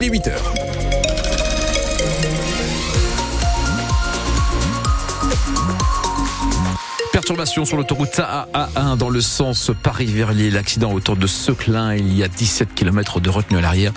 Les 8 heures. Perturbation sur l'autoroute AA1 dans le sens Paris-Verlier. L'accident autour de Seclin, il y a 17 km de retenue à l'arrière.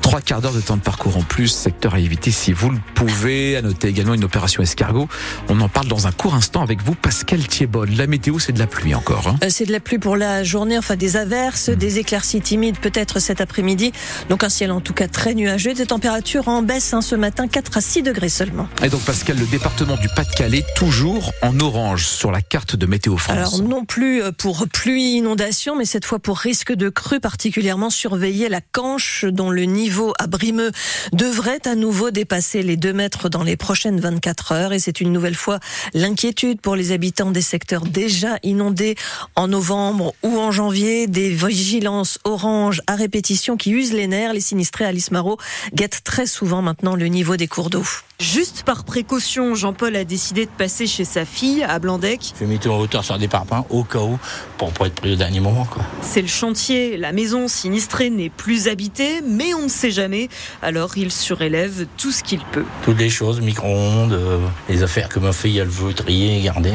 Trois quarts d'heure de temps de parcours en plus, secteur à éviter si vous le pouvez. À noter également une opération escargot. On en parle dans un court instant avec vous, Pascal Thiebol. La météo, c'est de la pluie encore. Hein c'est de la pluie pour la journée, enfin des averses, hmm. des éclaircies timides peut-être cet après-midi. Donc un ciel en tout cas très nuageux. Des températures en baisse hein, ce matin, 4 à 6 degrés seulement. Et donc Pascal, le département du Pas-de-Calais, toujours en orange sur la carte de Météo France. Alors non plus euh, pour pluie, inondation, mais cette fois pour risque de crue, particulièrement surveiller la Canche, dont le niveau à Brimeux devrait à nouveau dépasser les 2 mètres dans les prochaines 24 heures. Et c'est une nouvelle fois l'inquiétude pour les habitants des secteurs déjà inondés en novembre ou en janvier. Des vigilances orange à répétition qui usent les nerfs. Les sinistrés Alice Marot guettent très souvent maintenant le niveau des cours d'eau. Juste par précaution, Jean-Paul a décidé de passer chez sa fille à Blandec. Je vais en hauteur sur des parpaings au cas où pour pas être pris au dernier moment. C'est le chantier. La maison sinistrée n'est plus habitée, mais on ne sait jamais. Alors il surélève tout ce qu'il peut. Toutes les choses, micro-ondes, euh, les affaires que ma fille elle veut trier et garder.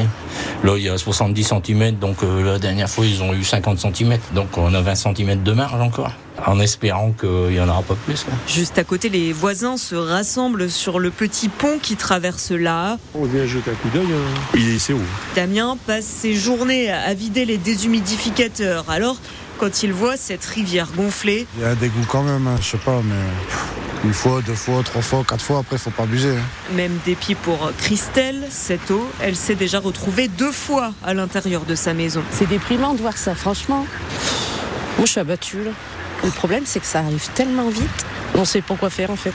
Là il y a 70 cm, donc euh, la dernière fois ils ont eu 50 cm, donc on a 20 cm de marge encore en espérant qu'il n'y en aura pas plus. Juste à côté, les voisins se rassemblent sur le petit pont qui traverse là. On vient jeter un coup d'œil, hein. il est où Damien passe ses journées à vider les déshumidificateurs. Alors, quand il voit cette rivière gonflée... Il y a des goûts quand même, hein, je sais pas, mais une fois, deux fois, trois fois, quatre fois, après, faut pas abuser. Hein. Même dépit pour Christelle, cette eau, elle s'est déjà retrouvée deux fois à l'intérieur de sa maison. C'est déprimant de voir ça, franchement. Moi, je suis abattue, là. Le problème, c'est que ça arrive tellement vite, on sait pas quoi faire en fait.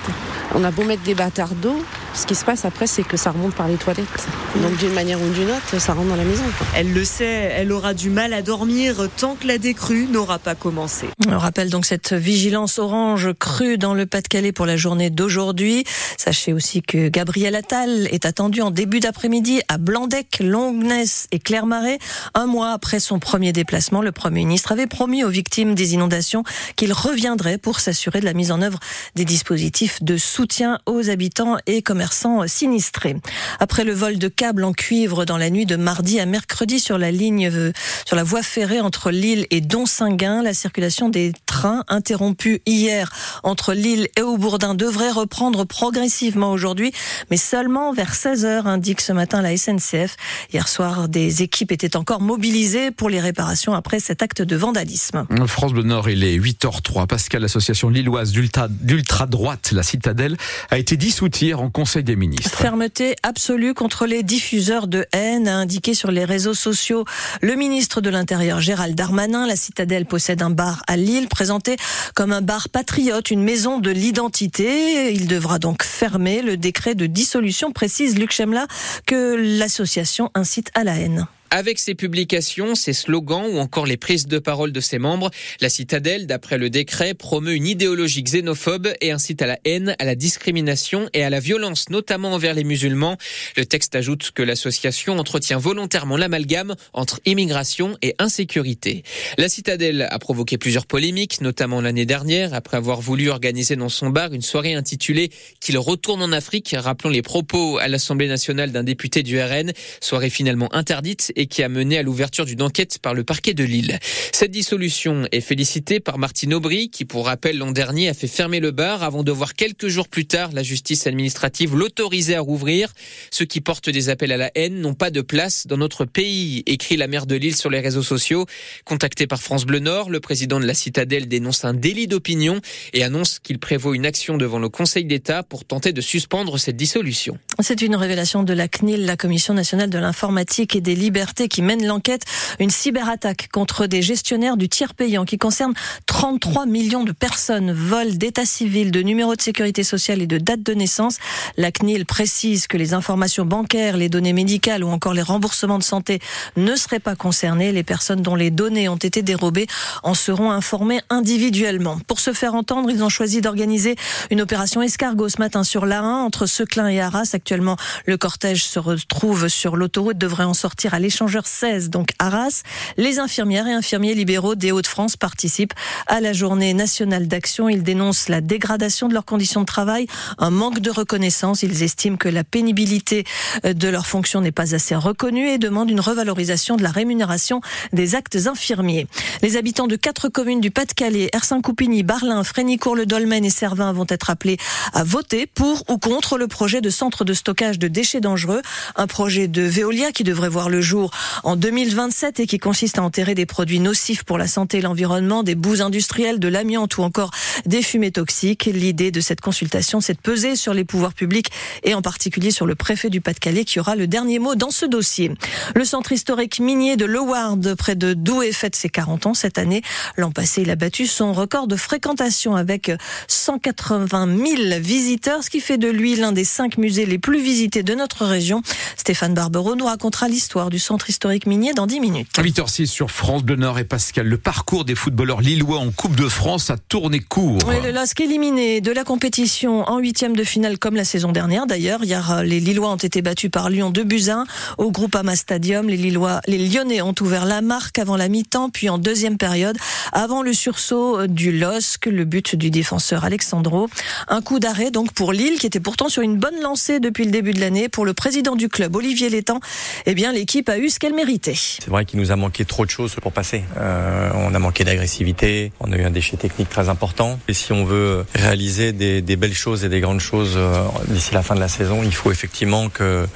On a beau mettre des bâtards d'eau, ce qui se passe après, c'est que ça remonte par les toilettes. Donc d'une manière ou d'une autre, ça rentre dans la maison. Elle le sait, elle aura du mal à dormir tant que la décrue n'aura pas commencé. On rappelle donc cette vigilance orange crue dans le Pas-de-Calais pour la journée d'aujourd'hui. Sachez aussi que Gabriel Attal est attendu en début d'après-midi à Blandec, Longness et Clermarais. Un mois après son premier déplacement, le Premier ministre avait promis aux victimes des inondations qu'il reviendrait pour s'assurer de la mise en œuvre des dispositifs de soutien aux habitants et commerçants sinistrés. Après le vol de câbles en cuivre dans la nuit de mardi à mercredi sur la ligne, euh, sur la voie ferrée entre Lille et Donsinguin, la circulation des trains interrompue hier entre Lille et Aubourdin devrait reprendre progressivement aujourd'hui, mais seulement vers 16 h indique ce matin la SNCF. Hier soir, des équipes étaient encore mobilisées pour les réparations après cet acte de vandalisme. France Bleu Nord, il est 8h03. Pascal, l'association lilloise d'ultra-droite, la Citadelle, a été dissoute hier en Conseil Fermeté absolue contre les diffuseurs de haine, a indiqué sur les réseaux sociaux le ministre de l'Intérieur Gérald Darmanin. La Citadelle possède un bar à Lille, présenté comme un bar patriote, une maison de l'identité. Il devra donc fermer. Le décret de dissolution précise, Luc Chemla, que l'association incite à la haine. Avec ses publications, ses slogans ou encore les prises de parole de ses membres, la citadelle, d'après le décret, promeut une idéologie xénophobe et incite à la haine, à la discrimination et à la violence, notamment envers les musulmans. Le texte ajoute que l'association entretient volontairement l'amalgame entre immigration et insécurité. La citadelle a provoqué plusieurs polémiques, notamment l'année dernière, après avoir voulu organiser dans son bar une soirée intitulée Qu'il retourne en Afrique, rappelant les propos à l'Assemblée nationale d'un député du RN, soirée finalement interdite qui a mené à l'ouverture d'une enquête par le parquet de Lille. Cette dissolution est félicitée par Martine Aubry, qui pour rappel l'an dernier a fait fermer le bar avant de voir quelques jours plus tard la justice administrative l'autoriser à rouvrir. Ceux qui portent des appels à la haine n'ont pas de place dans notre pays, écrit la maire de Lille sur les réseaux sociaux. Contacté par France Bleu Nord, le président de la citadelle dénonce un délit d'opinion et annonce qu'il prévoit une action devant le Conseil d'État pour tenter de suspendre cette dissolution. C'est une révélation de la CNIL, la Commission nationale de l'informatique et des libertés qui mène l'enquête. Une cyberattaque contre des gestionnaires du tiers payant qui concerne 33 millions de personnes. Vol d'état civil, de numéro de sécurité sociale et de date de naissance. La CNIL précise que les informations bancaires, les données médicales ou encore les remboursements de santé ne seraient pas concernés. Les personnes dont les données ont été dérobées en seront informées individuellement. Pour se faire entendre, ils ont choisi d'organiser une opération escargot ce matin sur l'A1 entre Seclin et Arras. Actuellement, le cortège se retrouve sur l'autoroute, devrait en sortir à l'échange échangeur 16, donc Arras. Les infirmières et infirmiers libéraux des Hauts-de-France participent à la journée nationale d'action. Ils dénoncent la dégradation de leurs conditions de travail, un manque de reconnaissance. Ils estiment que la pénibilité de leurs fonctions n'est pas assez reconnue et demandent une revalorisation de la rémunération des actes infirmiers. Les habitants de quatre communes du Pas-de-Calais, Ersin-Coupigny, Barlin, Frénicourt-le-Dolmen et Servin vont être appelés à voter pour ou contre le projet de centre de stockage de déchets dangereux, un projet de Veolia qui devrait voir le jour en 2027 et qui consiste à enterrer des produits nocifs pour la santé et l'environnement, des boues industrielles, de l'amiante ou encore des fumées toxiques. L'idée de cette consultation, c'est de peser sur les pouvoirs publics et en particulier sur le préfet du Pas-de-Calais qui aura le dernier mot dans ce dossier. Le centre historique minier de Loward, près de Douai, fête ses 40 ans cette année. L'an passé, il a battu son record de fréquentation avec 180 000 visiteurs, ce qui fait de lui l'un des cinq musées les plus visités de notre région. Stéphane Barbero nous racontera l'histoire du centre historique minier dans 10 minutes. 8h06 sur France Bleu Nord et Pascal. Le parcours des footballeurs lillois en Coupe de France a tourné court. Oui, le LOSC éliminé de la compétition en huitième de finale comme la saison dernière. D'ailleurs, hier, les Lillois ont été battus par Lyon de Buzyn au Groupama Stadium. Les Lillois, les Lyonnais ont ouvert la marque avant la mi-temps, puis en deuxième période, avant le sursaut du LOSC, le but du défenseur Alexandro. Un coup d'arrêt donc pour Lille, qui était pourtant sur une bonne lancée depuis le début de l'année. Pour le président du club, Olivier Létang, eh bien l'équipe a eu ce qu'elle méritait. C'est vrai qu'il nous a manqué trop de choses pour passer. Euh, on a manqué d'agressivité, on a eu un déchet technique très important. Et si on veut réaliser des, belles choses et des grandes choses euh, d'ici la fin de la saison, il faut effectivement que,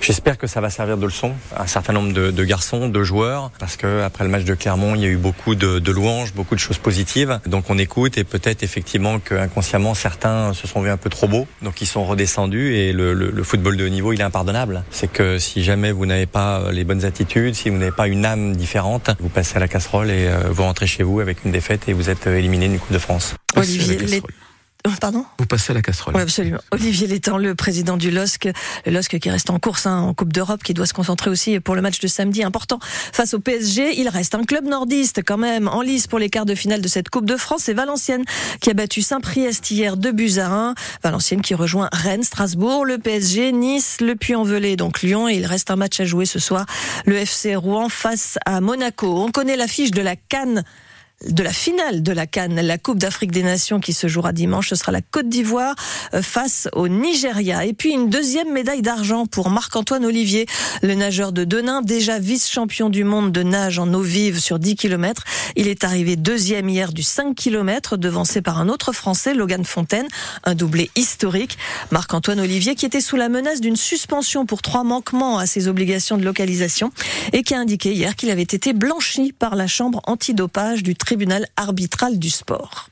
j'espère que ça va servir de leçon à un certain nombre de, garçons, de joueurs, parce que après le match de Clermont, il y a eu beaucoup de, louanges, beaucoup de choses positives. Donc on écoute et peut-être effectivement qu'inconsciemment certains se sont vus un peu trop beaux, donc ils sont redescendus et le, le, le football de haut niveau, il est impardonnable. C'est que si jamais vous n'avez pas les bonnes attitudes, si vous n'avez pas une âme différente, vous passez à la casserole et euh, vous rentrez chez vous avec une défaite et vous êtes éliminé d'une Coupe de France. Olivier, les... Pardon Vous passez à la casserole. Oui, absolument. Olivier Létang, le président du LOSC, le LOSC qui reste en course hein, en Coupe d'Europe, qui doit se concentrer aussi pour le match de samedi important face au PSG. Il reste un club nordiste quand même en lice pour les quarts de finale de cette Coupe de France. C'est Valenciennes qui a battu Saint-Priest hier de buts à 1. Valenciennes qui rejoint Rennes, Strasbourg, le PSG, Nice, le Puy-en-Velay, donc Lyon. Et il reste un match à jouer ce soir. Le FC Rouen face à Monaco. On connaît l'affiche de la Cannes de la finale de la Cannes, la Coupe d'Afrique des Nations qui se jouera dimanche. Ce sera la Côte d'Ivoire face au Nigeria. Et puis une deuxième médaille d'argent pour Marc-Antoine Olivier, le nageur de Denain, déjà vice-champion du monde de nage en eau vive sur 10 km. Il est arrivé deuxième hier du 5 km, devancé par un autre Français, Logan Fontaine, un doublé historique. Marc-Antoine Olivier qui était sous la menace d'une suspension pour trois manquements à ses obligations de localisation et qui a indiqué hier qu'il avait été blanchi par la chambre antidopage du tribunal arbitral du sport.